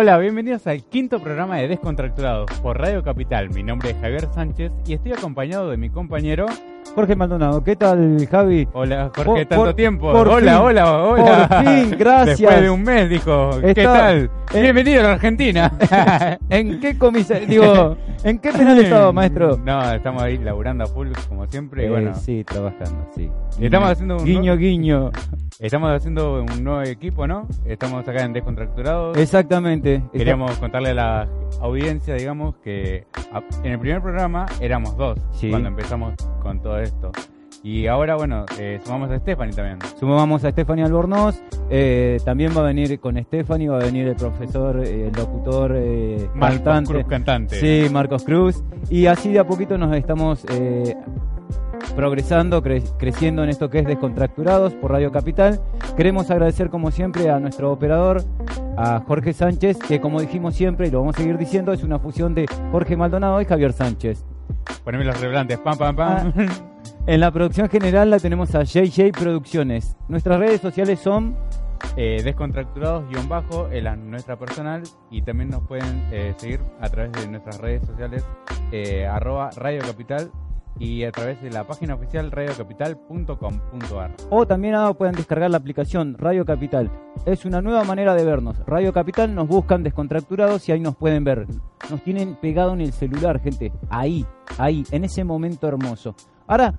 Hola, bienvenidos al quinto programa de Descontracturados por Radio Capital. Mi nombre es Javier Sánchez y estoy acompañado de mi compañero Jorge Maldonado. ¿Qué tal, Javi? Hola, Jorge, tanto tiempo. por hola, fin, hola, hola. Por fin, gracias. Después de un mes, dijo. ¿Qué tal? Bienvenido a la Argentina. ¿En qué comisaría? Digo, ¿en qué penal estaba, maestro? No, estamos ahí laburando a full, como siempre. y Eh, bueno, sí, trabajando, sí. Estamos haciendo un- Guiño, guiño. estamos haciendo un nuevo equipo, ¿no? Estamos acá en Descontracturados. Exactamente. Queríamos contarle a la audiencia, digamos, que en el primer programa éramos dos Sí. cuando empezamos con todo esto. Y ahora, bueno, eh, sumamos a Stephanie también. Sumamos a Stephanie Albornoz. eh, también va a venir con Stephanie, va a venir el profesor, eh, el locutor, Marcos cantante. Cruz, cantante. Sí, Marcos Cruz. Y así de a poquito nos estamos progresando, cre- creciendo en esto que es Descontracturados por Radio Capital. Queremos agradecer como siempre a nuestro operador, a Jorge Sánchez, que como dijimos siempre y lo vamos a seguir diciendo, es una fusión de Jorge Maldonado y Javier Sánchez. Poneme los reblantes, pam, pam, pam. En la producción general la tenemos a JJ Producciones. Nuestras redes sociales son Eh, descontracturados guion bajo en nuestra personal y también nos pueden eh, seguir a través de nuestras redes sociales eh, arroba Radio Capital y a través de la página oficial radiocapital.com.ar. o también ahora pueden descargar la aplicación Radio Capital. Es una nueva manera de vernos. Radio Capital nos buscan descontracturados y ahí nos pueden ver. Nos tienen pegado en el celular, gente. Ahí, ahí, en ese momento hermoso. Ahora,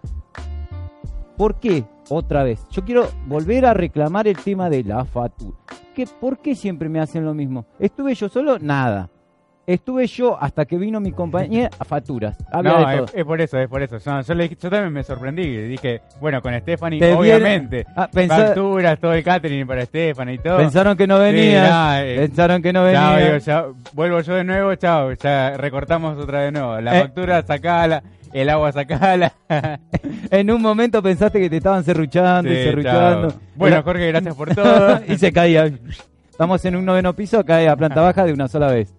¿por qué? Otra vez. Yo quiero volver a reclamar el tema de la factura. ¿Qué, ¿Por qué siempre me hacen lo mismo? ¿Estuve yo solo? Nada. Estuve yo hasta que vino mi compañía a facturas. No, de todo. es, es por eso, es por eso. Yo, yo le dije- yo también me sorprendí. Dije, bueno, con Stephanie, Te obviamente. Ah, Facturas, todo el catering para Stephanie y todo. Pensaron que no venía. Sí, eh, pensaron que no Chao, venía. ya, vuelvo yo de nuevo, chao, ya recortamos otra de nuevo. La Eh. factura, sacala, el agua, sacala. En un momento pensaste que te estaban serruchando y Sí, serruchando. chao. Bueno, Jorge, gracias por todo. y se caía. Estamos en un noveno piso, cae a planta baja de una sola vez.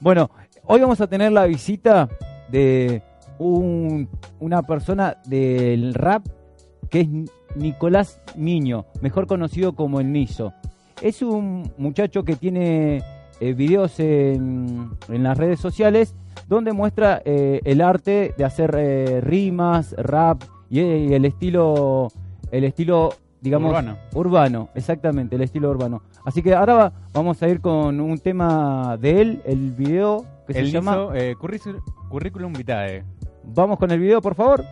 Bueno, hoy vamos a tener la visita de un- una persona del rap que es Nicolás Niño, mejor conocido como el Niso. Es un muchacho que tiene eh, videos en, en las redes sociales donde muestra eh, el arte de hacer eh, rimas, rap y, y el estilo, el estilo, digamos, Urbano. urbano, exactamente, el estilo urbano. Así que ahora va- vamos a ir con un tema de él, el video que El se llama. hizo eh, curricu- currículum vitae. Vamos con el video, por favor.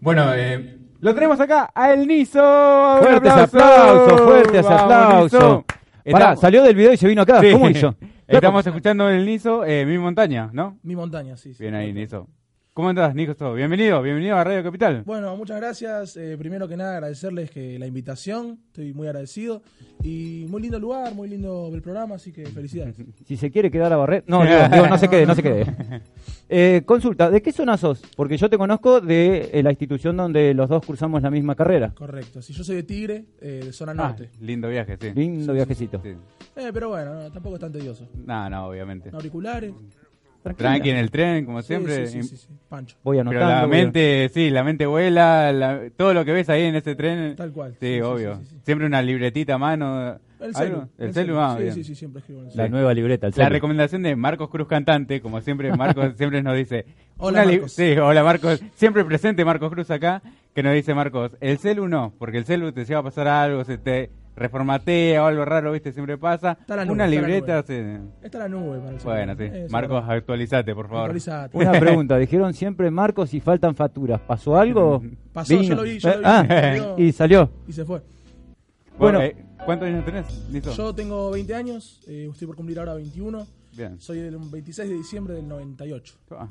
Bueno, eh, lo tenemos acá a El Niso. Fuertes aplauso. aplausos, fuertes aplausos. Pará, Estamos- salió del video y se vino acá. Sí. ¿Cómo hizo? Estamos escuchando El Niso, eh, Mi Montaña, ¿no? Mi montaña, sí. sí. Bien ahí, Niso. ¿Cómo andás, Nico? Bienvenido, bienvenido a Radio Capital. Bueno, muchas gracias. Eh, primero que nada, agradecerles que la invitación. Estoy muy agradecido. Y muy lindo lugar, muy lindo el programa, así que felicidades. Si se quiere quedar a barrer. No, digo, digo, no se quede, no se quede. Eh, consulta, ¿de qué zona sos? Porque yo te conozco de eh, la institución donde los dos cursamos la misma carrera. Correcto. Si yo soy de Tigre, eh, de zona Ah, norte. lindo viaje, sí. Lindo viajecito. Sí. Eh, pero bueno, no, tampoco es tan tedioso. No, no, obviamente. Auriculares. Tranquila. Tranqui en el tren, como Sí, siempre. Sí, sí, sí, sí. Pancho. Voy Pero anotando. la voy a- mente, sí, la mente vuela, la- todo lo que ves ahí en ese tren. Tal cual. Sí, obvio. sí, sí, sí. Siempre una libretita a mano. El celu. El celu, ah, sí, bien. sí, sí, siempre escribo en el La celu. nueva libreta, el La celu. recomendación de Marcos Cruz Cantante, como siempre, Marcos siempre nos dice. Hola, Marcos. Sí, hola Marcos. Siempre presente Marcos Cruz acá, que nos dice Marcos, el celu no, porque el celu te lleva a pasar algo, se te reformatea o algo raro, viste, siempre pasa. Está la nube, una está la libreta, nube. sí. Está la nube para el celu. Bueno, sí. Eso Marcos, verdad. actualizate, por favor. Actualizate. Una pregunta, dijeron siempre Marcos y faltan facturas. ¿Pasó algo? Pasó, yo Vino. lo vi, yo lo vi. Ah, Salió y salió. y se fue. Bueno, Bueno. eh, ¿cuántos años tenés? Listo. Yo tengo 20 años, eh, estoy por cumplir ahora 21. Bien. Soy del 26 de diciembre del 98. Ah,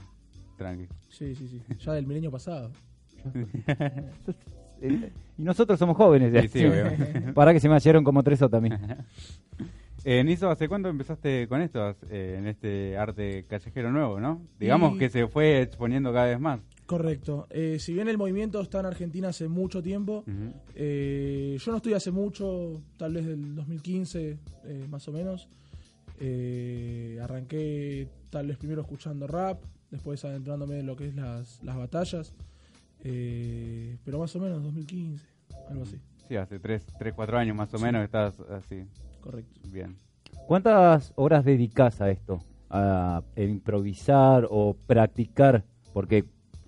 tranqui. Sí, sí, sí. Ya del milenio pasado. Eh, Y nosotros somos jóvenes. ya. Sí, sí, obvio. Para que se me hallaron como tres o también. Eh, Niso, ¿hace cuánto empezaste con esto, eh, en este arte callejero nuevo, no? Digamos Y- que se fue exponiendo cada vez más. Correcto. Eh, si bien el movimiento está en Argentina hace mucho tiempo, eh, yo no estoy hace mucho, tal vez del 2015 eh, más o menos. Eh, arranqué tal vez primero escuchando rap, después adentrándome en lo que es las, las batallas. Eh, pero más o menos 2015, algo así. Sí, hace 3, tres, 4 años más o menos estás así. Correcto. Bien. ¿Cuántas horas dedicas a esto? A improvisar o practicar, porque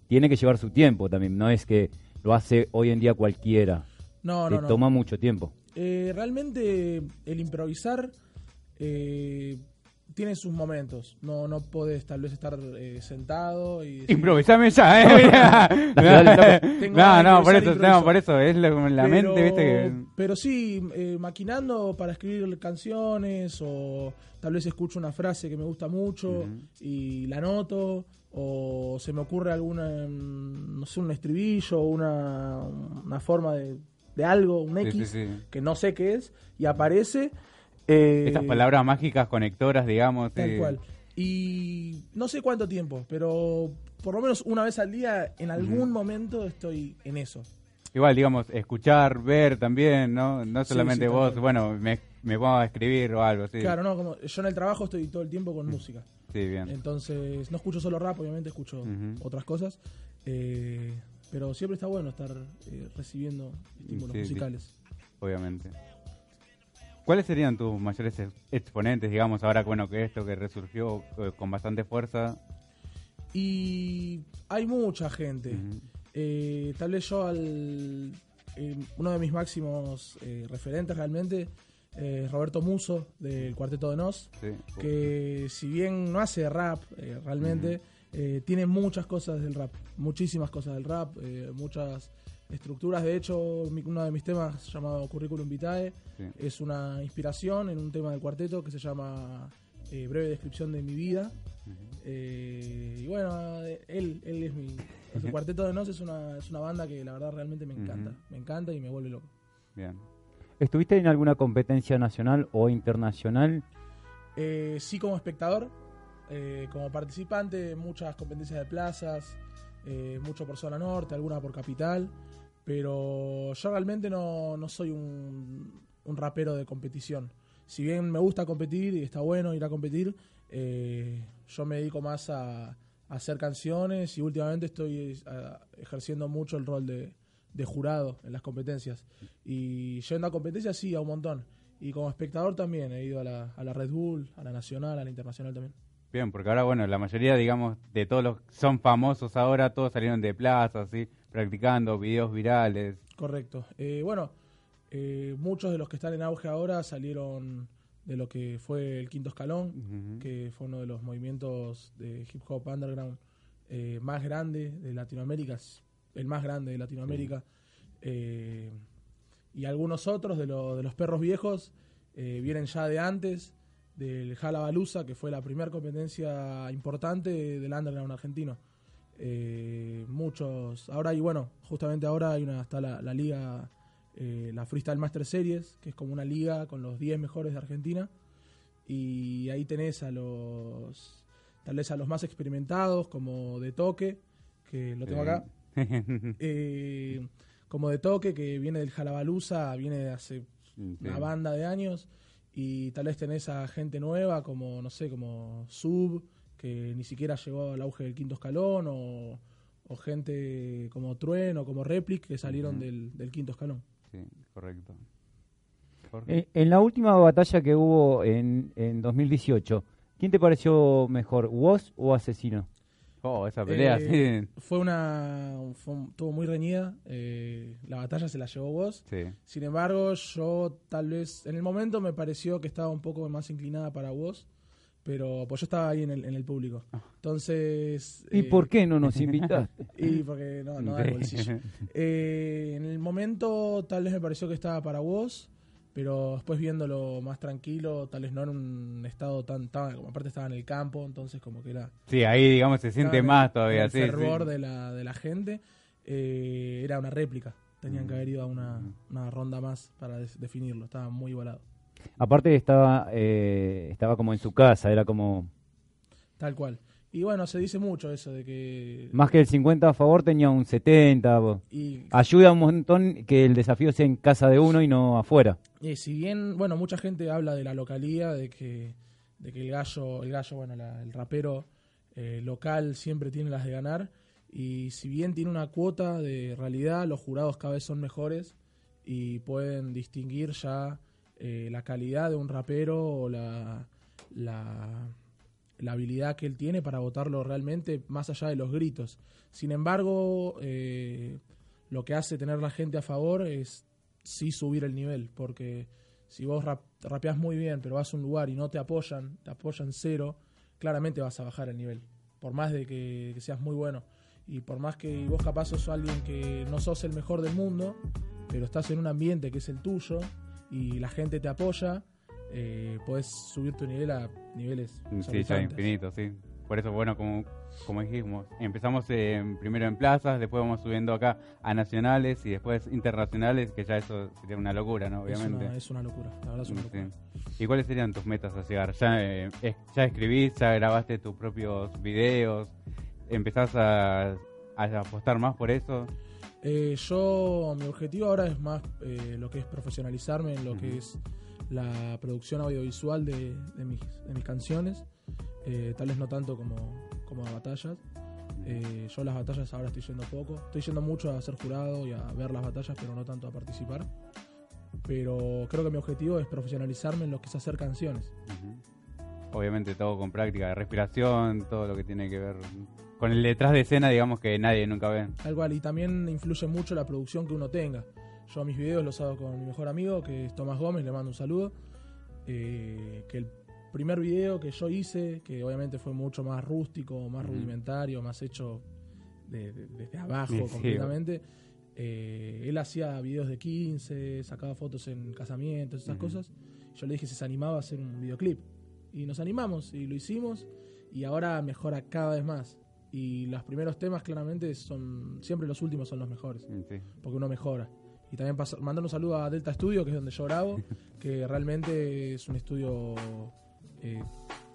tiene que llevar su tiempo también, no es que lo hace hoy en día cualquiera, No, no, no. toma mucho tiempo. Eh, realmente el improvisar eh, tiene sus momentos. No, no podés tal vez estar eh, sentado y... decir- Improvisame ya, ¿eh? No, no, por eso, no, por eso, es lo- la Pero- mente, viste que... Pero sí, eh, maquinando para escribir canciones o tal vez escucho una frase que me gusta mucho y la anoto o se me ocurre alguna, mm, no sé, un estribillo o una, una forma de, de algo, un Sí, X, sí, sí. que no sé qué es y aparece. Eh, Esas palabras mágicas conectoras, digamos. Tal sí. cual. Y no sé cuánto tiempo, pero por lo menos una vez al día, en algún momento estoy en eso. Igual, digamos, escuchar, ver también, ¿no? No solamente sí, vos, bueno, me, me pongo a escribir o algo, sí. Claro, no, como yo en el trabajo estoy todo el tiempo con música. Sí, bien. Entonces, no escucho solo rap, obviamente escucho otras cosas. eh, pero siempre está bueno estar eh, recibiendo estímulos Sí, sí. musicales. obviamente. ¿Cuáles serían tus mayores ex- exponentes, digamos, ahora bueno que esto que resurgió eh, con bastante fuerza? Y hay mucha gente. Eh, tal vez yo al eh, uno de mis máximos referentes realmente es Roberto Muso del Cuarteto de Nos, Sí. que si bien no hace rap realmente, tiene muchas cosas del rap, muchísimas cosas del rap, muchas estructuras. De hecho, uno de mis temas llamado Curriculum Vitae Sí. es una inspiración en un tema del cuarteto que se llama eh, Breve Descripción de mi vida. Eh, y bueno, eh, él, él es mi. El Cuarteto de Nos es una, es una banda que la verdad realmente me encanta. Me encanta y me vuelve loco. Bien. ¿Estuviste en alguna competencia nacional o internacional? Eh, sí, como espectador, como participante, muchas competencias de plazas, mucho por zona norte, alguna por capital. Pero yo realmente no, no soy un, un rapero de competición. Si bien me gusta competir y está bueno ir a competir, eh, yo me dedico más a, hacer canciones y últimamente estoy eh, ejerciendo mucho el rol de, de jurado en las competencias. Y yendo a competencias, sí, a un montón. Y como espectador también, he ido a la, a la Red Bull, a la Nacional, a la Internacional también. Bien, porque ahora, bueno, la mayoría, digamos, de todos los que son famosos ahora, todos salieron de plazas, ¿sí? Practicando videos virales. Correcto. Eh, bueno, eh, muchos de los que están en auge ahora salieron de lo que fue el quinto escalón, que fue uno de los movimientos de hip hop underground eh, más grande de Latinoamérica, el más grande de Latinoamérica. Eh, y algunos otros de, lo- de los perros viejos eh, vienen ya de antes, del Jalabalusa, que fue la primera competencia importante del underground argentino. Eh, muchos, ahora y bueno, justamente ahora hay una, está la, la liga, eh, la Freestyle Master Series, que es como una liga con los 10 mejores de Argentina. Y ahí tenés a los, tal vez a los más experimentados, como de toque, que lo tengo acá. Eh, como de toque, que viene del Jalabalusa, viene de hace Sí. una banda de años. Y tal vez tenés a gente nueva, como, no sé, como Sub, que ni siquiera llegó al auge del quinto escalón, o, o gente como Truen o como Replic, que salieron del, del quinto escalón. Sí, correcto. Jorge. En, en la última batalla que hubo en, en 2018, ¿quién te pareció mejor, Woz o Asesino? Oh, esa pelea, Eh, sí. Fue una. Fue, un- estuvo muy reñida. eh, la batalla se la llevó vos. Sí. Sin embargo, yo tal vez. En el momento me pareció que estaba un poco más inclinada para vos. Pero pues yo estaba ahí en el, en el público. Entonces. ¿Y eh, por qué no nos invitaste? Y porque no, no da el bolsillo. Eh, en el momento tal vez me pareció que estaba para vos, pero después viéndolo más tranquilo, tal vez no en un estado tan, tan como aparte estaba en el campo, entonces como que era Sí, ahí digamos se siente en- más en todavía, el sí. fervor sí. de la de la gente, eh, era una réplica. Tenían que haber ido a una, una ronda más para definirlo, estaba muy igualado. Aparte estaba, eh, estaba como en su casa, era como... Tal cual. Y bueno, se dice mucho eso de que... Más que el 50 a favor tenía un 70. bo. Y Ayuda un montón que el desafío sea en casa de uno y no afuera. Y si bien, bueno, mucha gente habla de la localía, de que, de que el gallo, el gallo, bueno, la- el rapero eh, local siempre tiene las de ganar. Y si bien tiene una cuota de realidad, los jurados cada vez son mejores y pueden distinguir ya eh, la calidad de un rapero o la, la, habilidad que él tiene para votarlo realmente más allá de los gritos. Sin embargo, eh, lo que hace tener la gente a favor es sí subir el nivel, porque si vos rap, rapeás muy bien, pero vas a un lugar y no te apoyan, te apoyan cero, claramente vas a bajar el nivel, por más de que, que seas muy bueno. Y por más que vos capaz sos alguien que no sos el mejor del mundo, pero estás en un ambiente que es el tuyo y la gente te apoya, eh, podés subir tu nivel a niveles Sí, ya exorbitantes. infinito, sí. Por eso, bueno, como, como dijimos, empezamos en- primero en plazas, después vamos subiendo acá a nacionales y después internacionales, que ya eso sería una locura, ¿no? Es Obviamente. una, es una locura, la verdad es una Sí. locura. ¿Y cuáles serían tus metas a llegar? ¿Ya, eh, ya escribís, ya grabaste tus propios videos? ¿Empezás a, a apostar más por eso? Eh, yo, mi objetivo ahora es más eh, lo que es profesionalizarme en lo que es la producción audiovisual de, de mis, de mis canciones. Eh, tal vez no tanto como, como a batallas. Eh, yo las batallas ahora estoy yendo poco. Estoy yendo mucho a ser jurado y a ver las batallas, pero no tanto a participar. Pero creo que mi objetivo es profesionalizarme en lo que es hacer canciones. Obviamente todo con práctica de respiración, todo lo que tiene que ver con el detrás de escena, digamos que nadie nunca ve. Tal cual, y también influye mucho la producción que uno tenga. Yo mis videos los hago con mi mejor amigo, que es Tomás Gómez, le mando un saludo. Eh, que el primer video que yo hice, que obviamente fue mucho más rústico, más Ujú. rudimentario, más hecho de- de- desde abajo Sí, completamente, eh, él hacía videos de 15, sacaba fotos en casamientos, esas Ujú. cosas. Yo le dije si se animaba a hacer un videoclip. Y nos animamos y lo hicimos y ahora mejora cada vez más. Y los primeros temas claramente son, siempre los últimos son los mejores, Sí. porque uno mejora. Y también pas- mandar un saludo a Delta Studio, que es donde yo grabo, que realmente es un estudio eh,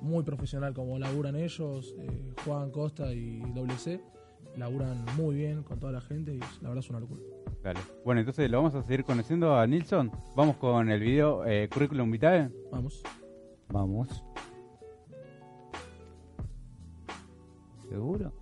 muy profesional como laburan ellos, eh, Juan Costa y WC, laburan muy bien con toda la gente y la verdad es una locura. Dale. Bueno, entonces lo vamos a seguir conociendo a Nilsson. Vamos con el video eh, Curriculum Vitae. Vamos. Vamos. ¿Seguro?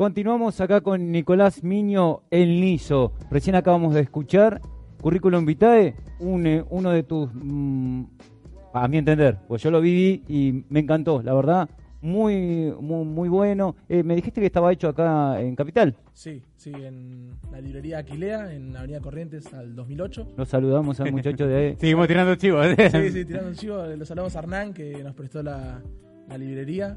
Continuamos acá con Nicolás Miño, el Niso. Recién acabamos de escuchar Currículum Vitae, un, eh, uno de tus, mm, a mi entender, pues yo lo viví y me encantó, la verdad, muy, muy, muy bueno. Eh, me dijiste que estaba hecho acá en Capital. Sí, sí, en la librería Aquilea, en Avenida Corrientes al 2008. Los saludamos al muchacho de... Seguimos tirando chivos. Sí, sí, tirando un chivo. Los saludamos a Hernán, que nos prestó la, la librería.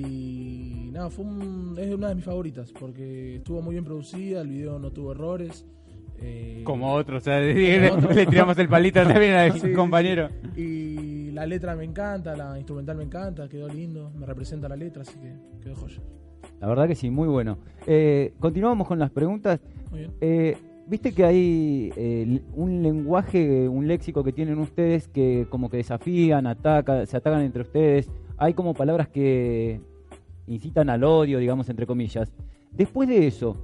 Y nada, fue un- es una de mis favoritas, porque estuvo muy bien producida, el video no tuvo errores. eh, Como otros, o sea, le tiramos el palito también al Sí, sí, compañero. Y la letra me encanta, la instrumental me encanta, quedó lindo, me representa la letra, así que quedó joya. La verdad que sí, muy bueno. Eh, continuamos con las preguntas. Muy bien. Eh, Viste que hay eh, un lenguaje, un léxico que tienen ustedes que como que desafían, atacan, se atacan entre ustedes. Hay como palabras que incitan al odio, digamos, entre comillas. Después de eso,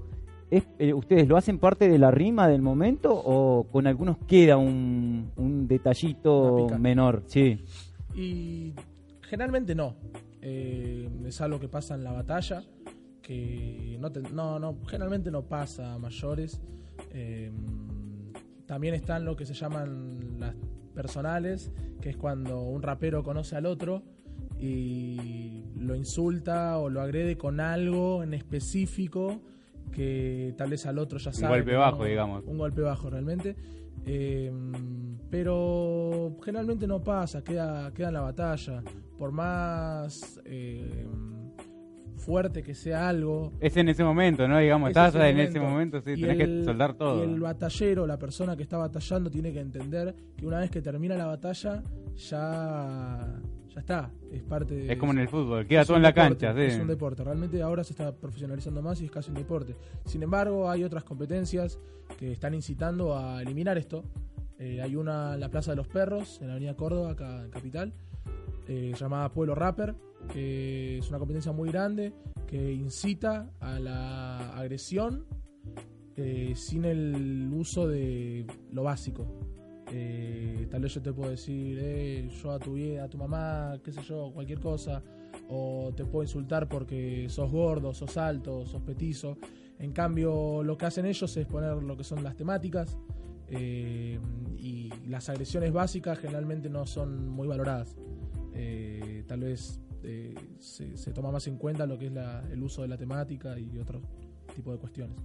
¿es- eh, ¿ustedes lo hacen parte de la rima del momento o con algunos queda un, un detallito menor? Sí. Y generalmente no. Eh, es algo que pasa en la batalla, que no, te- no, no, generalmente no pasa a mayores. Eh, también están lo que se llaman las personales, que es cuando un rapero conoce al otro y lo insulta o lo agrede con algo en específico que tal vez al otro ya Un sabe. golpe que bajo, no- digamos. Un golpe bajo realmente. Eh, pero generalmente no pasa, queda, queda en la batalla. Por más eh, fuerte que sea algo, Es en ese momento, ¿no? Digamos, es estás ese en ese momento, sí, y tenés el- que soldar todo. Y el batallero, la persona que está batallando, tiene que entender que una vez que termina la batalla, ya está. Es parte de. Es como en el fútbol, queda todo en la deporte, cancha, sí. Es un deporte. Realmente ahora se está profesionalizando más y es casi un deporte. Sin embargo, hay otras competencias que están incitando a eliminar esto. Eh, hay una en la Plaza de los Perros, en la Avenida Córdoba, acá en Capital, eh, llamada Pueblo Rapper, que es una competencia muy grande que incita a la agresión eh, sin el uso de lo básico. Eh, tal vez yo te puedo decir, eh, yo a tu a tu mamá, qué sé yo, cualquier cosa, o te puedo insultar porque sos gordo, sos alto, sos petizo. En cambio, lo que hacen ellos es poner lo que son las temáticas eh, y las agresiones básicas generalmente no son muy valoradas. Tal vez eh, se, se toma más en cuenta lo que es la- el uso de la temática y otro tipo de cuestiones.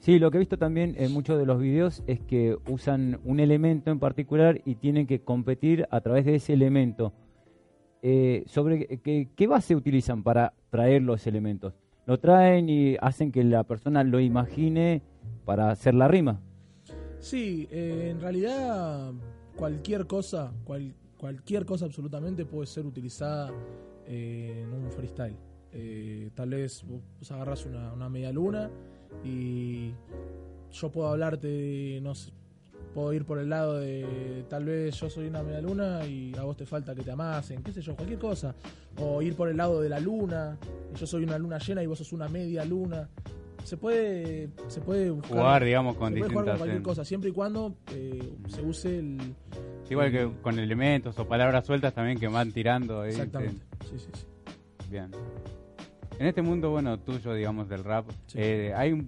Sí, lo que he visto también en muchos de los videos es que usan un elemento en particular y tienen que competir a través de ese elemento. Eh, ¿Sobre qué, qué base utilizan para traer los elementos? ¿Lo traen y hacen que la persona lo imagine para hacer la rima? Sí, eh, en realidad cualquier cosa, cual- cualquier cosa absolutamente puede ser utilizada eh, en un freestyle. Eh, tal vez vos agarras una, una media luna y yo puedo hablarte, de, no sé, puedo ir por el lado de tal vez yo soy una media luna y a vos te falta que te amasen, qué sé yo, cualquier cosa. O ir por el lado de la luna, y yo soy una luna llena y vos sos una media luna. Se puede, se puede buscar- Jugar, digamos, con puede jugar con distintas... cualquier cosa, siempre y cuando eh, se use el. Igual que con elementos o palabras sueltas también que van tirando. ahí, sí. Exactamente. Sí, sí, sí. Bien. En este mundo, bueno, tuyo, digamos, del rap, Sí. eh, hay un-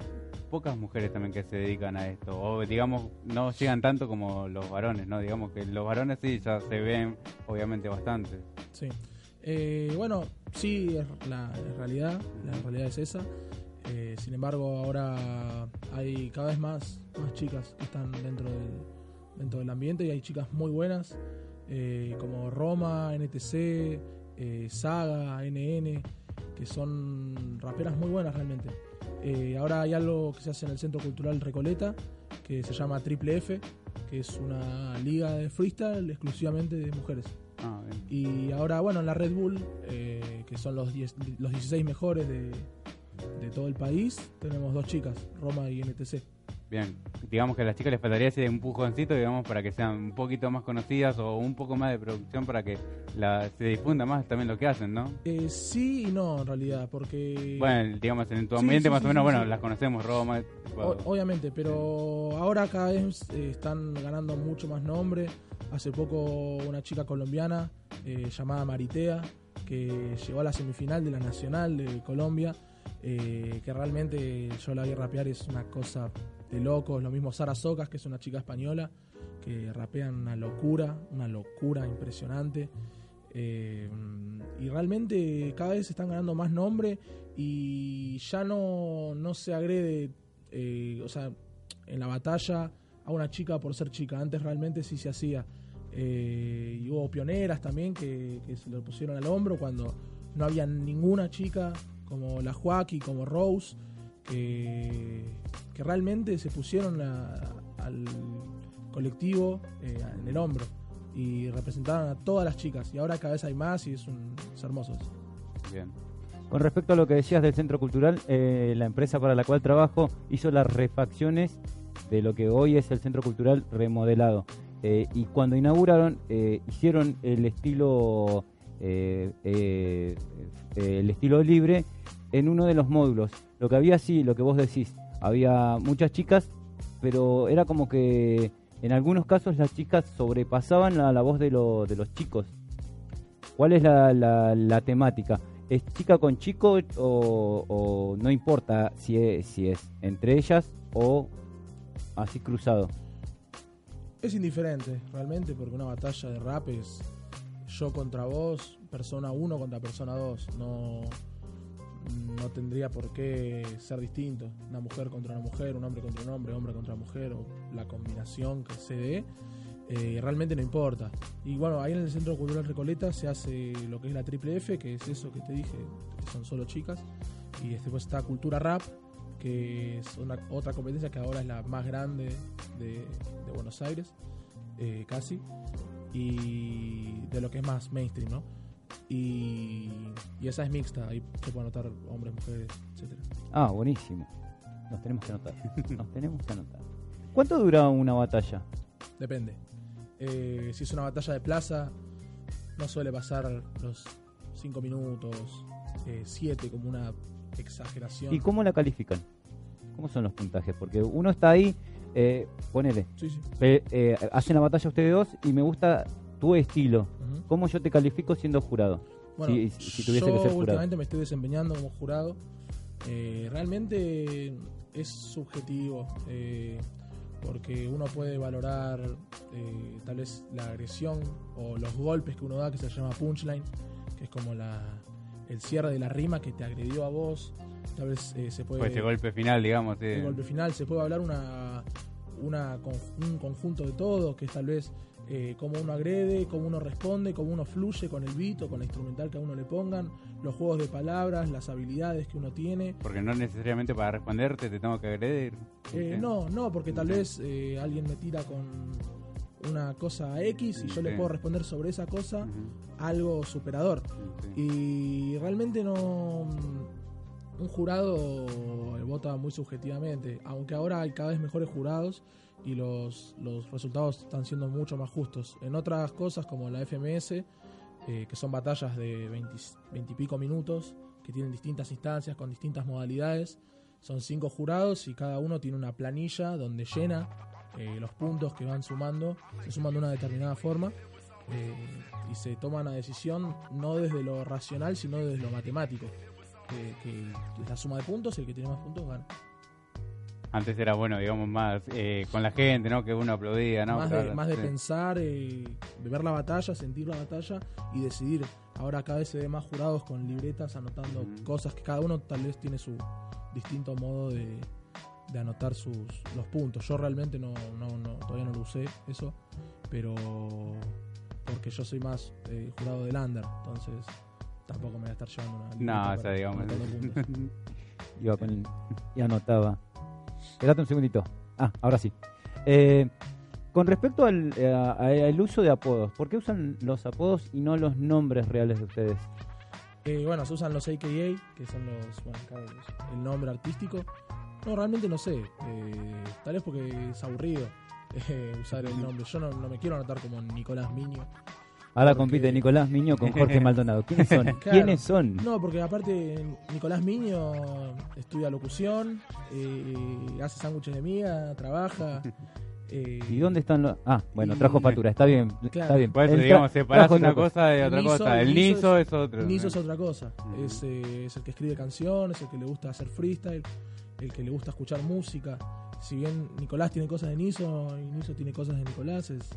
pocas mujeres también que se dedican a esto. O, digamos, no llegan tanto como los varones, ¿no? Digamos que los varones sí ya se ven, obviamente, bastante. Sí. Eh, bueno, sí, es la es realidad. La realidad es esa. Eh, sin embargo, ahora hay cada vez más, más chicas que están dentro del, dentro del ambiente y hay chicas muy buenas, eh, como Roma, NTC, eh, Saga, NN, que son raperas muy buenas realmente. Eh, ahora hay algo que se hace en el Centro Cultural Recoleta, que se llama Triple F, que es una liga de freestyle exclusivamente de mujeres. Ah, bien. Y ahora, bueno, en la Red Bull, eh, que son los, 10 los 16 mejores de, de todo el país, tenemos dos chicas, Roma y NTC. Bien. Digamos que a las chicas les faltaría ese empujoncito, digamos, para que sean un poquito más conocidas o un poco más de producción para que la, se difunda más también lo que hacen, ¿no? Eh, sí y no, en realidad, porque... Bueno, digamos, en tu ambiente sí, más sí, o menos, bueno, las conocemos, Roma. O- obviamente, pero ahora cada vez eh, están ganando mucho más nombre. Hace poco una chica colombiana eh, llamada Maritea, que llegó a la semifinal de la Nacional de Colombia, eh, que realmente yo la vi rapear es una cosa de locos. Lo mismo Sara Socas, que es una chica española, que rapean una locura, una locura impresionante. Eh, y realmente cada vez están ganando más nombre y ya no, no se agrede, eh, o sea, en la batalla a una chica por ser chica. Antes realmente sí se hacía. Eh, y hubo pioneras también que, que se lo pusieron al hombro cuando no había ninguna chica como la Joaquín, como Rose, que, que realmente se pusieron a- al colectivo eh, en el hombro y representaban a todas las chicas. Y ahora cada vez hay más y es, un, es hermoso. eso. Bien. Con respecto a lo que decías del centro cultural, eh, la empresa para la cual trabajo hizo las refacciones de lo que hoy es el centro cultural remodelado. Eh, y cuando inauguraron, eh, hicieron el estilo eh, eh, eh, el estilo libre en uno de los módulos. Lo que había sí, lo que vos decís, había muchas chicas, pero era como que en algunos casos las chicas sobrepasaban a la voz de, lo- de los chicos. ¿Cuál es la, la- la temática? ¿Es chica con chico o, o no importa si es, si es entre ellas o así cruzado? Es indiferente, realmente, porque una batalla de rap es yo contra vos, persona 1 contra persona 2. No, no tendría por qué ser distinto. Una mujer contra una mujer, un hombre contra un hombre, hombre contra mujer, o la combinación que se dé. eh, realmente no importa. Y bueno, ahí en el Centro Cultural Recoleta se hace lo que es la triple F, que es eso que te dije, que son solo chicas. Y después está Cultura Rap, que es otra competencia que ahora es la más grande de, de Buenos Aires, eh, casi, y de lo que es más mainstream, ¿no? Y, y esa es mixta, ahí se pueden anotar hombres, mujeres, etcétera. Ah, buenísimo. Nos tenemos que anotar. Nos tenemos que anotar. ¿Cuánto dura una batalla? Depende. Eh, si es una batalla de plaza, no suele pasar los 5 minutos, 7 como una exageración. ¿Y cómo la califican? ¿Cómo son los puntajes? Porque uno está ahí, eh, ponele, Sí, sí. eh, eh, hacen la batalla ustedes dos y me gusta tu estilo. ¿Cómo yo te califico siendo jurado? Bueno, si, si tuviese yo que ser jurado. últimamente me estoy desempeñando como jurado. Eh, realmente es subjetivo, eh, porque uno puede valorar eh, tal vez la agresión o los golpes que uno da, que se llama punchline, que es como la, el cierre de la rima que te agredió a vos. Tal vez eh, se puede... Pues ese golpe final, digamos. sí. el golpe final, se puede hablar una, una con- un conjunto de todo, que es tal vez eh, cómo uno agrede, cómo uno responde, cómo uno fluye con el beat o con la instrumental que a uno le pongan, los juegos de palabras, las habilidades que uno tiene. Porque no necesariamente para responderte te tengo que agredir. Eh, no, no, porque tal vez eh, alguien me tira con una cosa X y yo le puedo responder sobre esa cosa algo superador. Y realmente no. Un jurado vota muy subjetivamente, aunque ahora hay cada vez mejores jurados y los, los resultados están siendo mucho más justos. En otras cosas como la FMS, eh, que son batallas de 20, 20 y pico minutos, que tienen distintas instancias con distintas modalidades, son cinco jurados y cada uno tiene una planilla donde llena eh, los puntos que van sumando, se suman de una determinada forma eh, y se toma una decisión no desde lo racional, sino desde lo matemático. La suma de puntos, el que tiene más puntos gana. Antes era bueno, digamos, más eh, con la gente, ¿no? Que uno aplaudía, ¿no? más, Claro, de, más de sí. pensar, eh, de ver la batalla, sentir la batalla y decidir. Ahora cada vez se ve más jurados con libretas anotando cosas que cada uno tal vez tiene su distinto modo de, de anotar sus los puntos. Yo realmente no, no, no todavía no lo usé eso, pero porque yo soy más eh, jurado del under, entonces tampoco me voy a estar llevando una No, o sea, digamos. el- y anotaba. Espérate un segundito. Ah, ahora sí. Eh, con respecto al, eh, al uso de apodos, ¿por qué usan los apodos y no los nombres reales de ustedes? Eh, bueno, se usan los AKA, que son los, bueno, el nombre artístico. No, realmente no sé. tal vez porque es aburrido eh, usar el nombre. Yo no, no me quiero anotar como Nicolás Miño. Ahora Porque- compite Nicolás Miño con Jorge Maldonado. ¿Quiénes son? Claro. ¿Quiénes son? No, porque aparte Nicolás Miño estudia locución, eh, hace sándwiches de miga, trabaja. Eh, ¿Y dónde están los.? Ah, bueno, trajo factura, está bien. Claro. Está bien. Por eso, El tra- digamos, separás trajo una cosa de otra Niso- cosa. El Niso Niso es otro. Niso ¿no? es otra cosa. Es, eh, es el que escribe canciones, el que le gusta hacer freestyle, el que le gusta escuchar música. Si bien Nicolás tiene cosas de Niso y Niso tiene cosas de Nicolás, es,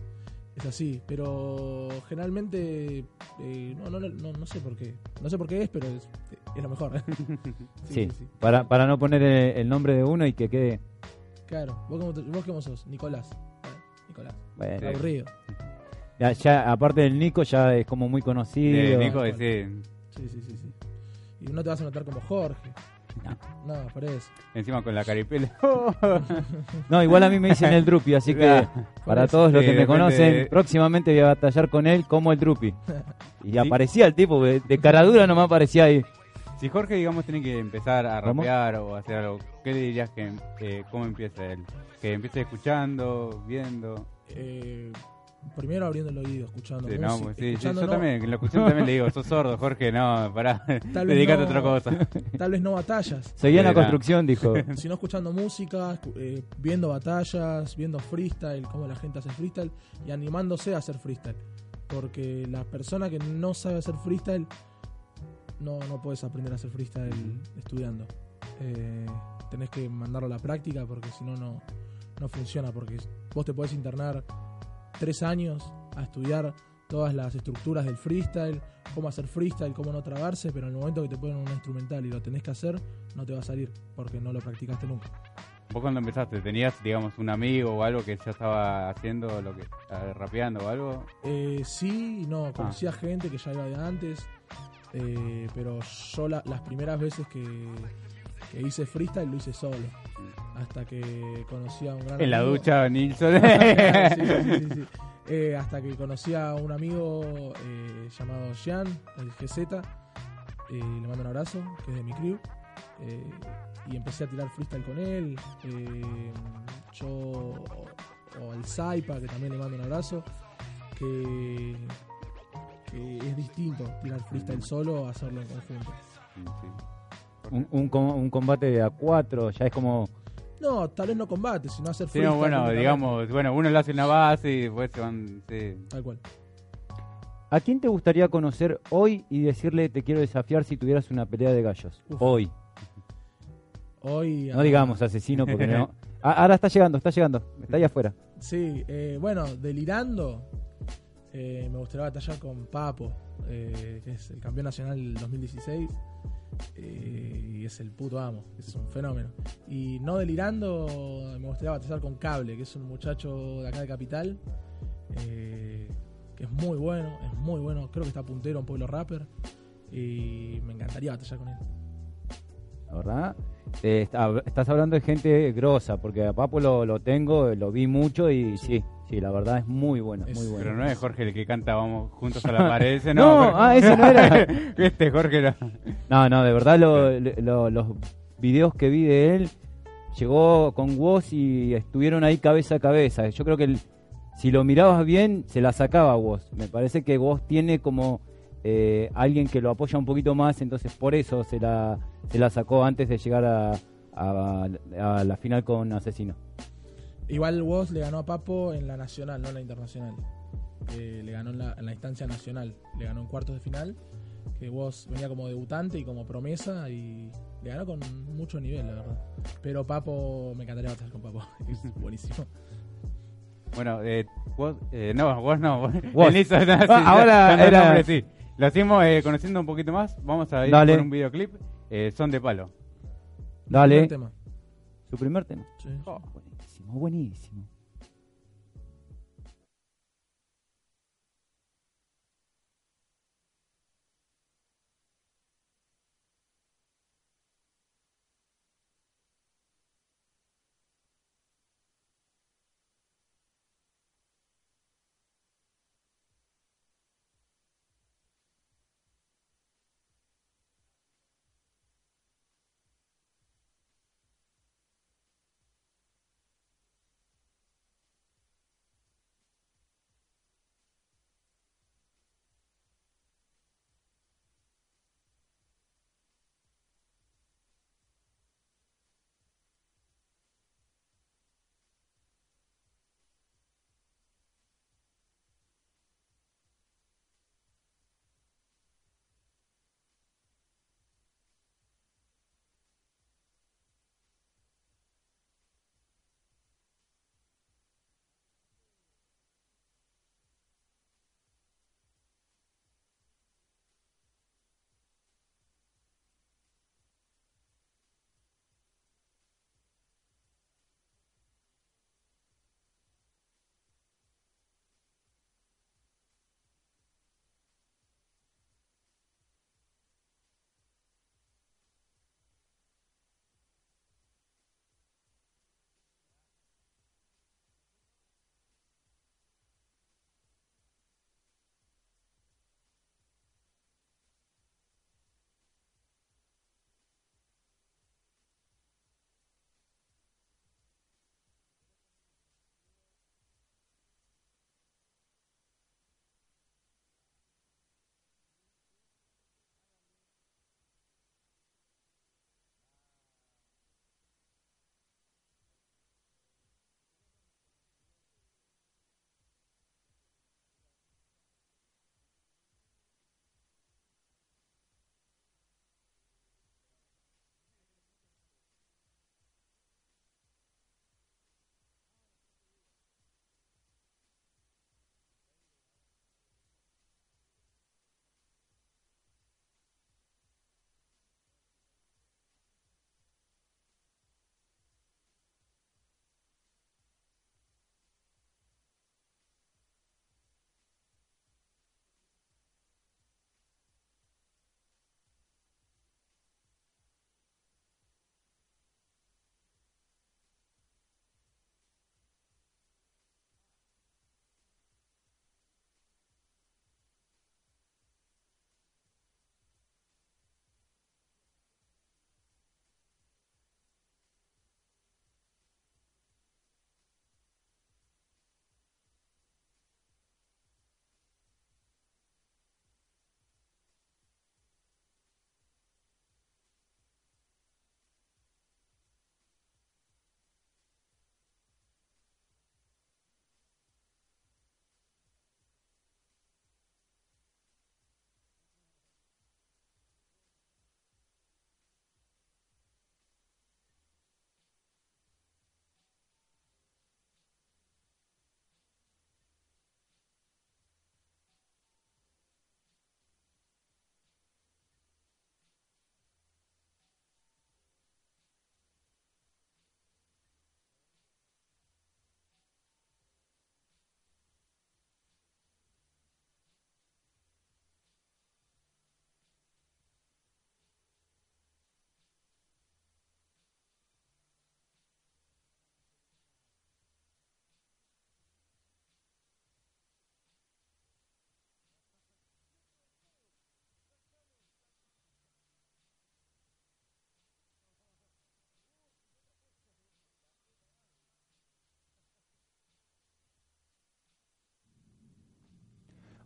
es así. Pero generalmente, eh, no, no, no, no sé por qué. No sé por qué es, pero es, es lo mejor. Sí, Para, para no poner el, el nombre de uno y que quede. Claro. ¿Vos cómo, vos cómo sos? Nicolás. Nicolás. Bueno, Sí. Aburrido. ya, ya, aparte del Nico, ya es como muy conocido. De Nico, Bueno. sí. Sí, sí, sí, sí. Y no te vas a notar como Jorge. No, por eso. Encima con la caripela. No, igual a mí me dicen el Drupi, así que para eso. todos los que me conocen, próximamente voy a batallar con él como el Drupi. Y aparecía el tipo, de, cara dura nomás aparecía ahí. Si Jorge, digamos, tiene que empezar a ¿Cómo? rapear o hacer algo, ¿qué le dirías que eh, cómo empieza él? Que empiece escuchando, viendo. Eh, primero abriendo el oído, escuchando Sí, música. no, pues sí, yo no- también, en locución también le digo, sos sordo, Jorge, no, pará, Tal vez dedícate no- a otra cosa. Tal vez no batallas, Seguía en la construcción, dijo. sino escuchando música, escu- eh, viendo batallas, viendo freestyle, cómo la gente hace freestyle y animándose a hacer freestyle. Porque la persona que no sabe hacer freestyle, no, no puedes aprender a hacer freestyle estudiando. Eh, tenés que mandarlo a la práctica porque si no, no no funciona. Porque vos te podés internar tres años a estudiar todas las estructuras del freestyle, cómo hacer freestyle, cómo no trabarse, pero en el momento que te ponen un instrumental y lo tenés que hacer, no te va a salir porque no lo practicaste nunca. Vos cuando empezaste, ¿tenías, digamos, un amigo o algo que ya estaba haciendo lo que, eh, rapeando o algo? Eh, sí, y Ah. no, conocía gente que ya iba de antes, eh, pero yo la- las primeras veces que, que hice freestyle lo hice solo, hasta que conocí a un gran En la amigo. ducha, Nilsson. Sí, sí, sí, sí. Eh, hasta que conocí a un amigo eh, llamado Jean, el GZ, eh, le mando un abrazo, que es de mi crew, eh, y empecé a tirar freestyle con él. eh, yo, o, o al Saipa, que también le mando un abrazo, que, que es distinto tirar freestyle solo a hacerlo en conjunto. Sí. Un, un, com- un combate de A4, ya es como. No, tal vez no combate, sino hacer Sí, freestyle. no, bueno, digamos, bueno, uno le hace una base y después se van, sí. Tal cual. ¿A quién te gustaría conocer hoy y decirle te quiero desafiar si tuvieras una pelea de gallos? Uf. Hoy. Hoy, No ah, digamos asesino porque no. Ah, ahora está llegando, está llegando. Está ahí afuera. Sí, eh, bueno, delirando, eh, me gustaría batallar con Papo, eh, que es el campeón nacional del 2016. Eh, y es el puto amo, es un fenómeno. Y no delirando, me gustaría batallar con Cable, que es un muchacho de acá de Capital, eh, que es muy bueno, es muy bueno. Creo que está puntero en Pueblo Rapper. Y me encantaría batallar con él. La verdad. Eh, está- estás hablando de gente grosa, porque a Papo lo, lo tengo, lo vi mucho y sí, la verdad es muy bueno, Es- muy bueno. Pero no es Jorge el que canta Vamos juntos a la pared, ese No, ah, ese no era. este Jorge no. No, no, de verdad lo- lo- los videos que vi de él, llegó con Woz y estuvieron ahí cabeza a cabeza. Yo creo que el- si lo mirabas bien, se la sacaba Woz. Me parece que Woz tiene como eh, alguien que lo apoya un poquito más, entonces por eso se la, se la sacó antes de llegar a, a- a la final con Asesino. Igual Woz le ganó a Papo en la nacional, no en la internacional. Eh, le ganó en la, en la instancia nacional. Le ganó en cuartos de final. Que Woz venía como debutante y como promesa y le ganó con mucho nivel, la verdad. Pero Papo, me encantaría batallar con Papo. Es buenísimo. Bueno, eh, vos, eh, no, vos no. Vos, no, sí, Ah, ahora era- nombre, sí. Lo hacemos eh, conociendo un poquito más. Vamos a ir Dale. con un videoclip. Eh, son de palo. Dale, Buen tema. su primer tema. Sí. Buenísimo, buenísimo.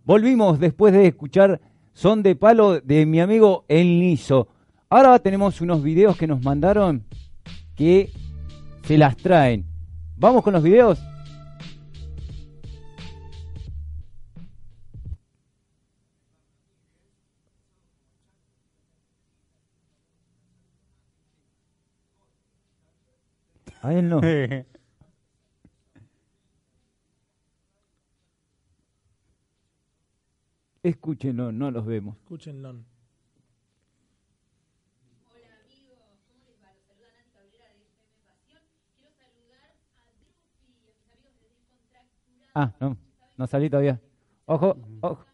Volvimos después de escuchar Son de Palo de mi amigo El Niso. Ahora tenemos unos videos que nos mandaron que se las traen. ¿Vamos con los videos? A no. Escúchenlo, no los vemos. Escúchenlo. Ah, no, no salí todavía. Ojo, ojo.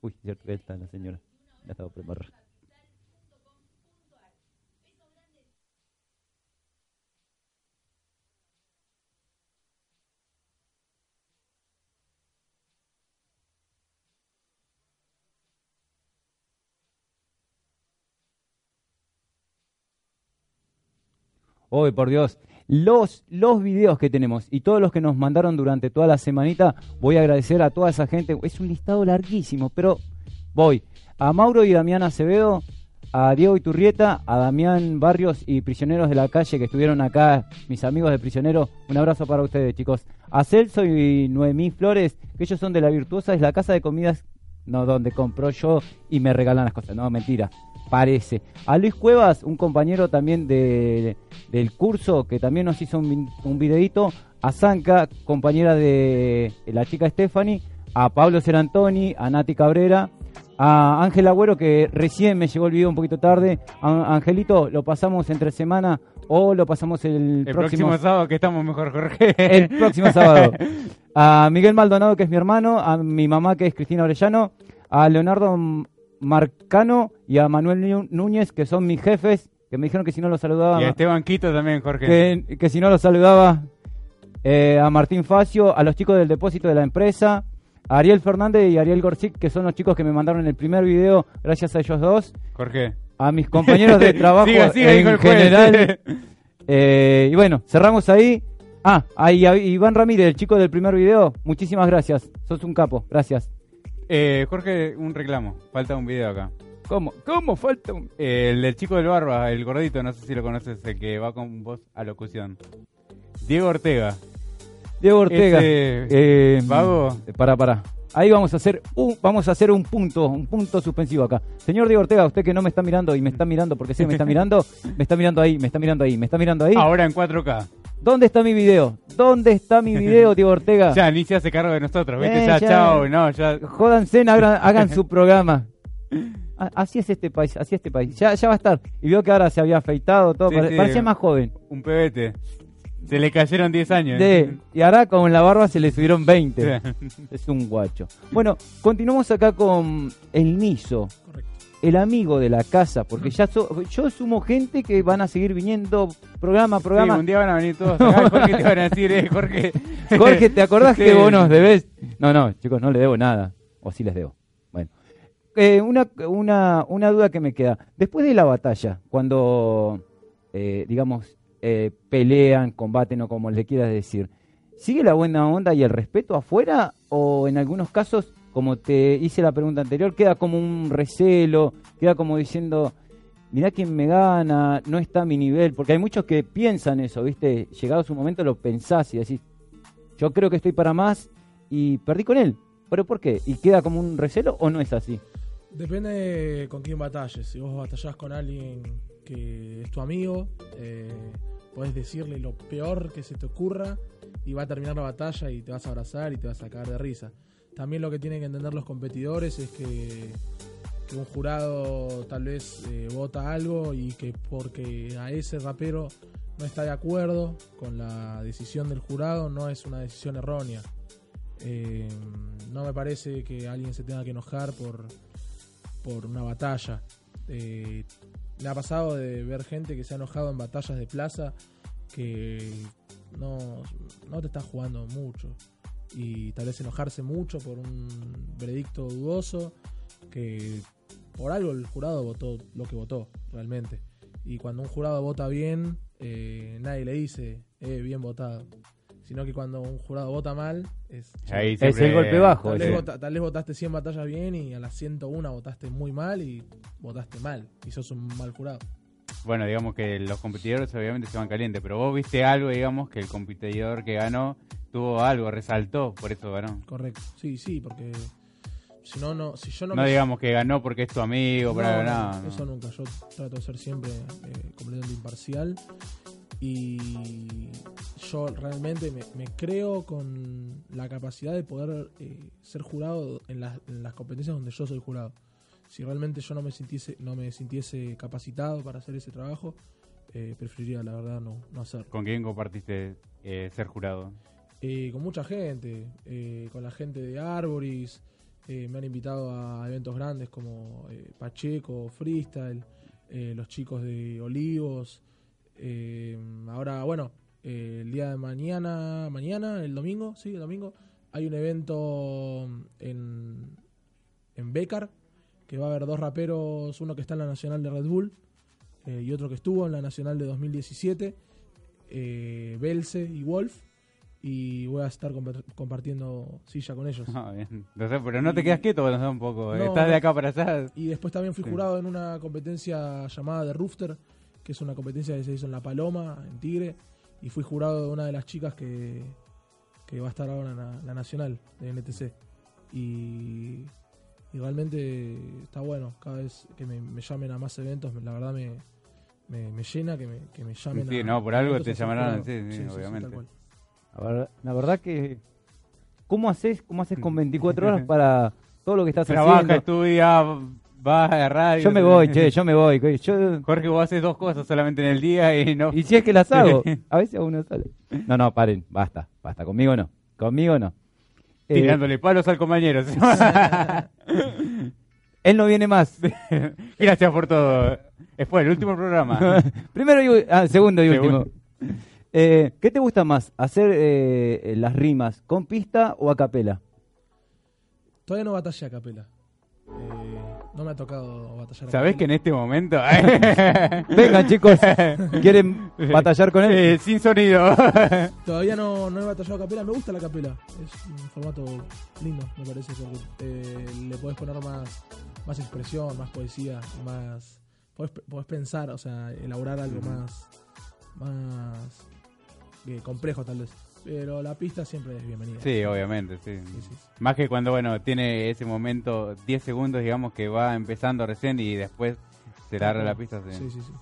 Uy, cierto, ahí está la señora. Ya estaba preparada. Hoy, por Dios, los, los videos que tenemos y todos los que nos mandaron durante toda la semanita, voy a agradecer a toda esa gente. Es un listado larguísimo, pero voy. A Mauro y Damián Acevedo, a Diego Iturrieta, a Damián Barrios y Prisioneros de la Calle que estuvieron acá, mis amigos de Prisioneros. Un abrazo para ustedes, chicos. A Celso y Noemí Flores, que ellos son de La Virtuosa, es la casa de comidas no donde compró yo y me regalan las cosas. No, mentira parece. A Luis Cuevas, un compañero también de, del curso, que también nos hizo un, un videito. A Zanca, compañera de la chica Stephanie. A Pablo Serantoni, a Nati Cabrera. A Ángel Agüero, que recién me llegó el video un poquito tarde. A Angelito, lo pasamos entre semana o lo pasamos el, El próximo, próximo sábado que estamos mejor, Jorge. el próximo sábado. A Miguel Maldonado, que es mi hermano, a mi mamá, que es Cristina Orellano, a Leonardo Marcano y a Manuel Nú- Núñez, que son mis jefes, que me dijeron que si no los saludaba, Y a Esteban Quito también, Jorge. que, que si no los saludaba, eh, a Martín Facio, a los chicos del depósito de la empresa, a Ariel Fernández y Ariel Gorsic, que son los chicos que me mandaron el primer video, gracias a ellos dos, Jorge. a mis compañeros de trabajo Siga, siga, dijo en el general. Eh, y bueno, cerramos ahí. Ah, ahí a Iván Ramírez, el chico del primer video. Muchísimas gracias. Sos un capo. Gracias. Eh, Jorge, un reclamo. Falta un video acá. ¿Cómo? ¿Cómo falta un... Eh, el del chico del barba, el gordito, no sé si lo conoces, el que va con voz a locución. Diego Ortega. Diego Ortega. Eh, vago. Para, para. Ahí vamos a hacer un, vamos a hacer un punto, un punto suspensivo acá. Señor Diego Ortega, usted que no me está mirando y me está mirando porque sí me está mirando, me está mirando ahí, me está mirando ahí, me está mirando ahí. Ahora en 4K. ¿Dónde está mi video? ¿Dónde está mi video, Diego Ortega? Ya, ni se hace cargo de nosotros, ¿viste? Eh, ya, ya. chao, no, ya. Jódanse, hagan, hagan su programa. A- Así es este país, así es este país. Ya, ya va a estar. Y veo que ahora se había afeitado todo, Sí, pare- sí. parecía más joven. Un pebete. Se le cayeron 10 años. De- y ahora con la barba se le subieron 20. Sí. Es un guacho. Bueno, continuamos acá con el Niso, Correcto. El amigo de la casa, porque ya so- yo sumo gente que van a seguir viniendo programa a Sí, programa. un día van a venir todos acá. Jorge te van a decir, eh, Jorge. Jorge, ¿te acordás Sí. que vos nos debes? No, no, chicos, no le debo nada. O sí les debo. Bueno. Eh, una, una, una duda que me queda. Después de la batalla, cuando, eh, digamos, eh, pelean, combaten o como le quieras decir, ¿sigue la buena onda y el respeto afuera? ¿O en algunos casos, como te hice la pregunta anterior, queda como un recelo, queda como diciendo, mirá quién me gana, no está a mi nivel? Porque hay muchos que piensan eso, ¿viste? Llegado su momento lo pensás y decís, yo creo que estoy para más y perdí con él. ¿Pero por qué? ¿Y queda como un recelo o no es así? Depende con quién batalles. Si vos batallás con alguien que es tu amigo, eh, podés decirle lo peor que se te ocurra y va a terminar la batalla y te vas a abrazar y te vas a cagar de risa. También lo que tienen que entender los competidores es que, un jurado tal vez eh, vota algo y que porque a ese rapero no está de acuerdo con la decisión del jurado, no es una decisión errónea. Eh, no me parece que alguien se tenga que enojar por, por una batalla. Eh, me ha pasado de ver gente que se ha enojado en batallas de plaza que no, no te estás jugando mucho. Y tal vez enojarse mucho por un veredicto dudoso que por algo el jurado votó lo que votó realmente. Y cuando un jurado vota bien, eh, nadie le dice, eh, bien votado. sino que cuando un jurado vota mal, es... Ahí Es el golpe bajo, Tal vez, sí. vota- tal vez votaste 100 batallas bien y a las 101 votaste muy mal y votaste mal. Y sos un mal jurado. Bueno, digamos que los competidores obviamente se van calientes, pero vos viste algo, digamos, que el competidor que ganó tuvo algo, resaltó, por eso ganó. Correcto. Sí, sí, porque si no, no, si yo no, No, me- digamos que ganó porque es tu amigo, No, para nada. no. Eso nunca. Yo trato de ser siempre eh, completamente imparcial. Y yo realmente me, me creo con la capacidad de poder eh, ser jurado en las, en las competencias donde yo soy jurado. Si realmente yo no me sintiese, no me sintiese capacitado para hacer ese trabajo, eh, preferiría la verdad no, no hacerlo. ¿Con quién compartiste eh, ser jurado? Eh, con mucha gente, con la gente de Arboris, me han invitado a eventos grandes como Pacheco, Freestyle, los chicos de Olivos. ahora, bueno, el día de mañana, mañana, el domingo, sí, el domingo, hay un evento en, en Becar, que va a haber dos raperos, uno que está en la Nacional de Red Bull eh, y otro que estuvo en la Nacional de 2017, eh, Belce y Wolf y voy a estar compa- compartiendo silla con ellos. Ah, bien. Sé, pero no te quedas quieto, no sé, un poco. No, Estás de acá para allá. Y después también fui Sí. jurado en una competencia llamada The Rooster, que es una competencia que se hizo en La Paloma, en Tigre, y fui jurado de una de las chicas que, que va a estar ahora en la, la nacional de NTC. Y, y realmente está bueno, cada vez que me, me llamen a más eventos, la verdad me, me, me llena que me, que me llamen Sí, a no, por algo te llamarán, sí, sí, obviamente. La verdad, la verdad que... ¿Cómo haces, cómo haces con 24 horas para todo lo que estás Trabaja, haciendo? estudia, vas a radio. Yo me voy, che, yo me voy. Yo, Jorge, vos haces dos cosas solamente en el día y no. y si es que las hago, a veces a uno sale. No, no, paren, basta, basta. Conmigo no, conmigo no. Eh, Tirándole palos al compañero. él no viene más. Gracias por todo. Fue el último programa. Primero y ah, segundo y último. Eh, ¿Qué te gusta más? ¿Hacer eh, las rimas con pista o a capela? Todavía no batallé a capela. Eh, no me ha tocado batallar ¿Sabés que en este momento... Vengan, chicos, ¿quieren batallar con él? Eh, sin sonido. Todavía no, no he batallado a capela, me gusta la capela. Es un formato lindo, me parece, porque eh, le podés poner más, más expresión, más poesía, más. Podés, podés pensar, o sea, elaborar algo más. más. eh, complejo, tal vez. Pero la pista siempre es bienvenida. Sí, obviamente, sí. Sí, sí, sí. Más que cuando, bueno, tiene ese momento, 10 segundos, digamos, que va empezando recién y después se larga la pista. sí. Sí, sí, sí.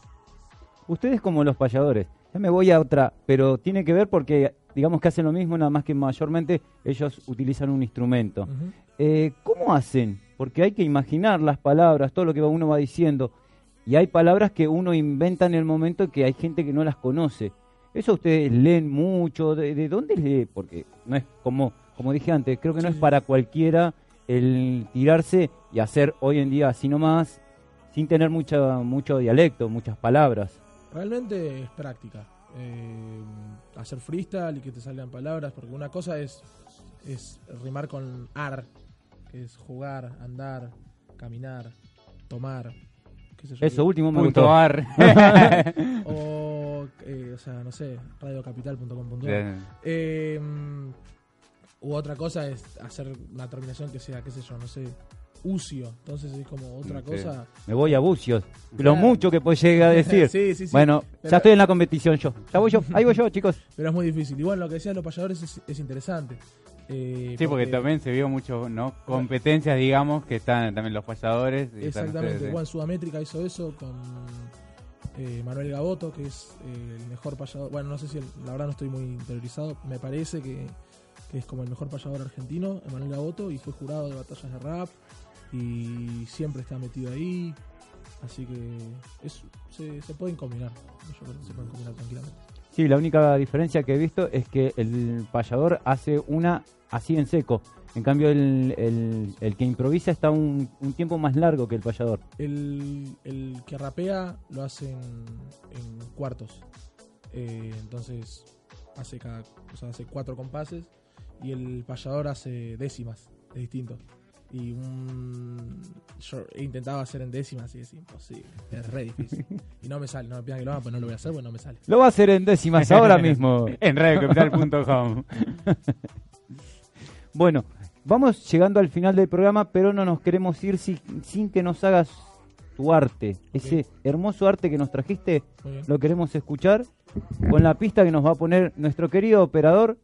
Ustedes como los payadores. Ya me voy a otra, pero tiene que ver porque digamos que hacen lo mismo, nada más que mayormente ellos utilizan un instrumento. Eh, ¿Cómo hacen? Porque hay que imaginar las palabras, todo lo que uno va diciendo. Y hay palabras que uno inventa en el momento que hay gente que no las conoce. Eso ustedes leen mucho. ¿De, de dónde lee? Porque no es como, como dije antes, creo que no Sí, es para cualquiera el tirarse y hacer hoy en día así nomás, sin tener mucha, mucho dialecto, muchas palabras. Realmente es práctica. Eh, hacer freestyle y que te salgan palabras, porque una cosa es, es rimar con ar, que es jugar, andar, caminar, tomar, qué sé yo. Eso último me Punto gustó. ar. O, eh, o sea, no sé, radiocapital.com.ar. Bien. Eh, u otra cosa es hacer una terminación que sea, qué sé yo, no sé, ucio. Entonces es como otra Sí. cosa. Me voy a bucios. Lo mucho que pues llega a decir. Sí, sí, sí. Bueno, Pero- ya estoy en la competición yo. Ya voy yo. Ahí voy yo, chicos. Pero es muy difícil. Y bueno, lo que decían los payadores es, es interesante. Eh, Sí, porque también se vio mucho, ¿no? Competencias, digamos, que están también los falladores. y Exactamente. ustedes, Bueno, Sudamétrica hizo eso con eh, Manuel Gaboto, que es eh, el mejor payador. Bueno, no sé si, el- la verdad no estoy muy interiorizado. Me parece que, que es como el mejor payador argentino, Manuel Gaboto, y fue jurado de batallas de rap. Y siempre está metido ahí. Así que es, se, se pueden combinar. Yo creo que se pueden combinar tranquilamente. Sí, la única diferencia que he visto es que el payador hace una así en seco. En cambio, el, el- que improvisa está un, un tiempo más largo que el payador. El, el que rapea lo hace en, en cuartos. Eh, entonces hace cada, o sea, hace cuatro compases y el payador hace décimas, es distinto. Y un... yo he intentado hacer en décimas y es imposible. Es re difícil. Y no me sale, no me pidan que lo haga, pues no lo voy a hacer, pues no me sale. Lo va a hacer en décimas ahora mismo. en radiocapital.com. Bueno, vamos llegando al final del programa, pero no nos queremos ir sin, sin que nos hagas tu arte. Ese hermoso arte que nos trajiste, lo queremos escuchar con la pista que nos va a poner nuestro querido operador.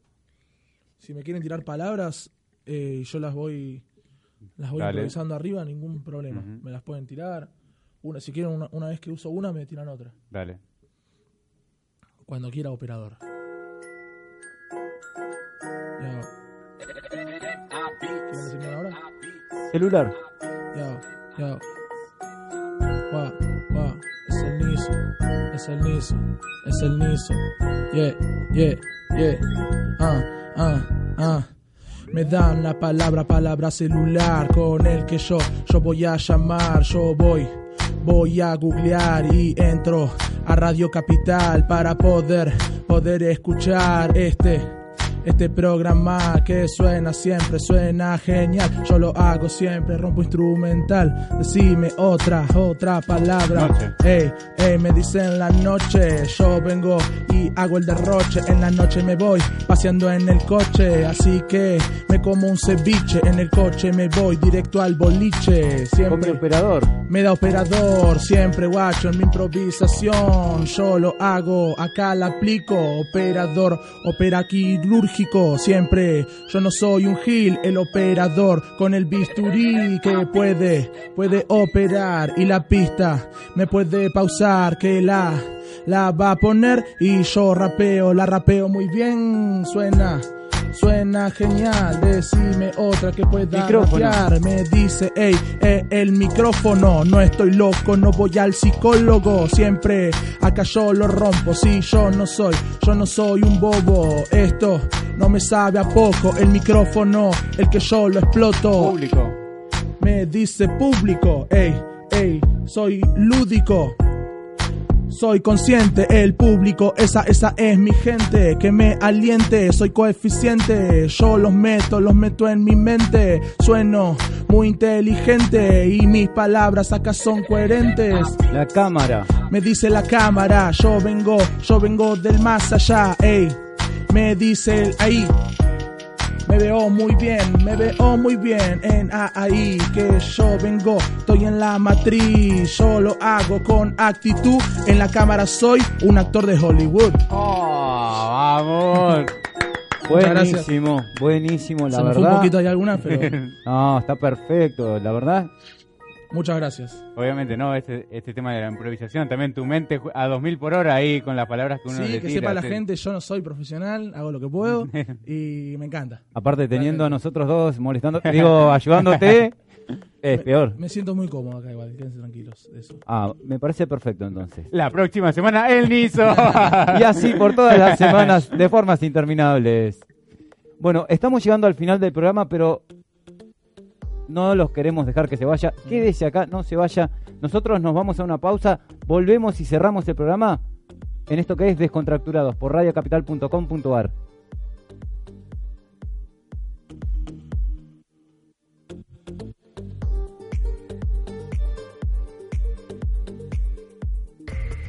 Si me quieren tirar palabras, eh, yo las voy las voy Dale. improvisando arriba, ningún problema. Ujú. Me las pueden tirar. Una, si quieren, una, una vez que uso una, me tiran otra. Dale. Cuando quiera, operador. Ya. ¿Quieren decirme ahora? Celular. Ya, ya. Va, va. Es el Niso. Es el Niso. Es el Niso. Yeah, yeah, yeah. Ah, ah, ah. Me dan la palabra, palabra celular con el que yo, yo voy a llamar, yo voy, voy a googlear y entro a Radio Capital para poder, poder escuchar este, este programa que suena siempre, suena genial. Yo lo hago siempre, rompo instrumental. Decime otra, otra palabra. Noche. Ey, ey, me dicen la noche. Yo vengo y hago el derroche. En la noche me voy paseando en el coche. Así que me como un ceviche. En el coche me voy directo al boliche. Siempre operador. me da operador, siempre guacho en mi improvisación. Yo lo hago, acá la aplico. Operador, opera quirúrgico. Siempre, yo no soy un gil, el operador con el bisturí que puede, puede operar. Y la pista me puede pausar, que la, la va a poner. Y yo rapeo, la rapeo muy bien. Suena. Suena genial, decime otra que pueda rapear. Me dice, hey, eh, el micrófono, no estoy loco, no voy al psicólogo. Siempre acá yo lo rompo, si yo no soy, yo no soy un bobo. Esto no me sabe a poco, el micrófono, el que yo lo exploto. Público. Me dice público, ey, ey, soy lúdico. Soy consciente, el público, esa, esa es mi gente, que me aliente, soy coeficiente, yo los meto, los meto en mi mente, sueno muy inteligente y mis palabras acá son coherentes. La cámara. Me dice la cámara, yo vengo, yo vengo del más allá, ey. Me dice el ahí. Me veo muy bien, me veo muy bien en ahí que yo vengo, estoy en la matriz, yo lo hago con actitud, en la cámara soy un actor de Hollywood. Oh, vamos. Buenísimo, buenísimo, la Se me fue un verdad. poquito ahí alguna, pero No, está perfecto, la verdad. Muchas gracias. Obviamente, ¿no? Este, este tema de la improvisación, también tu mente a 2000 por hora ahí con las palabras que uno Sí, le que tira, sepa la sí. gente, yo no soy profesional, hago lo que puedo y me encanta. Aparte teniendo a nosotros dos molestando, digo, ayudándote, es peor. Me siento muy cómodo acá igual, quédense tranquilos de eso. Ah, me parece perfecto entonces. La próxima semana, el Niso. Y así por todas las semanas, de formas interminables. Bueno, estamos llegando al final del programa, pero no los queremos dejar que se vaya. Quédese acá, no se vaya. Nosotros nos vamos a una pausa, volvemos y cerramos el programa en esto que es Descontracturados por radiocapital.com.ar.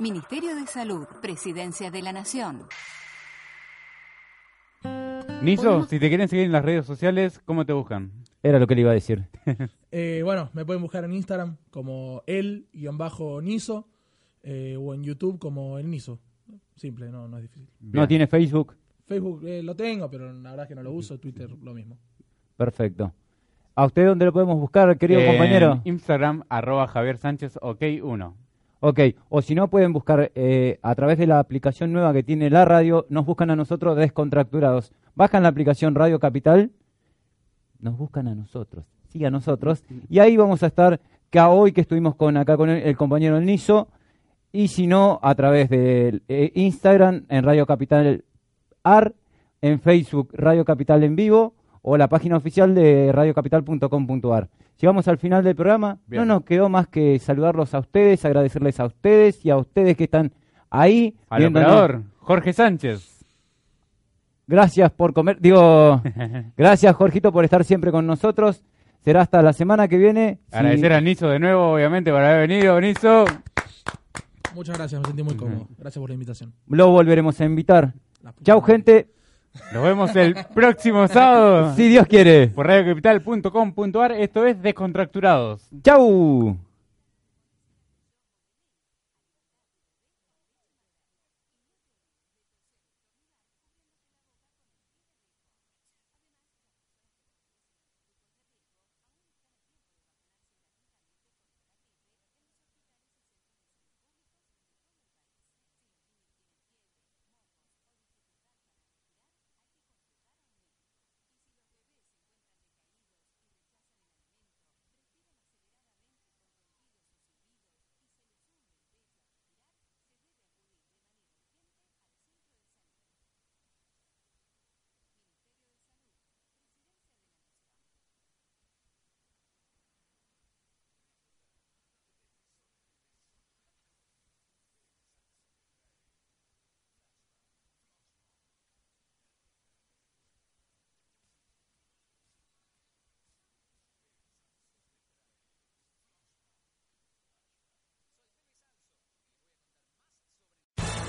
Ministerio de Salud, Presidencia de la Nación. Niso, si te quieren seguir en las redes sociales, ¿cómo te buscan? Era lo que le iba a decir. Eh, bueno, me pueden buscar en Instagram como el-niso eh, o en YouTube como el niso. Simple, no, no es difícil. No tiene Facebook. Facebook eh, lo tengo, pero la verdad es que no lo uso. Twitter lo mismo. Perfecto. ¿A usted dónde lo podemos buscar, querido compañero? Instagram, arroba Javier Sánchez, ok, 1. Ok, o si no pueden buscar eh, a través de la aplicación nueva que tiene la radio, nos buscan a nosotros descontracturados. Bajan la aplicación Radio Capital, nos buscan a nosotros. sí a nosotros. Y ahí vamos a estar, que hoy que estuvimos con acá con el, el compañero El Niso, y si no, a través de eh, Instagram en Radio Capital AR, en Facebook Radio Capital en vivo o la página oficial de radiocapital.com.ar. Llegamos al final del programa. Bien. No nos quedó más que saludarlos a ustedes, agradecerles a ustedes y a ustedes que están ahí. Al operador, Jorge Sánchez. Gracias por comer, digo, gracias Jorgito por estar siempre con nosotros. Será hasta la semana que viene. Agradecer a Niso de nuevo, obviamente, por haber venido, Niso. Muchas gracias, me sentí muy cómodo. Gracias por la invitación. lo volveremos a invitar. Chau gente, Nos vemos el próximo sábado si Dios quiere. por radiocapital.com.ar. Esto es Descontracturados. Chau.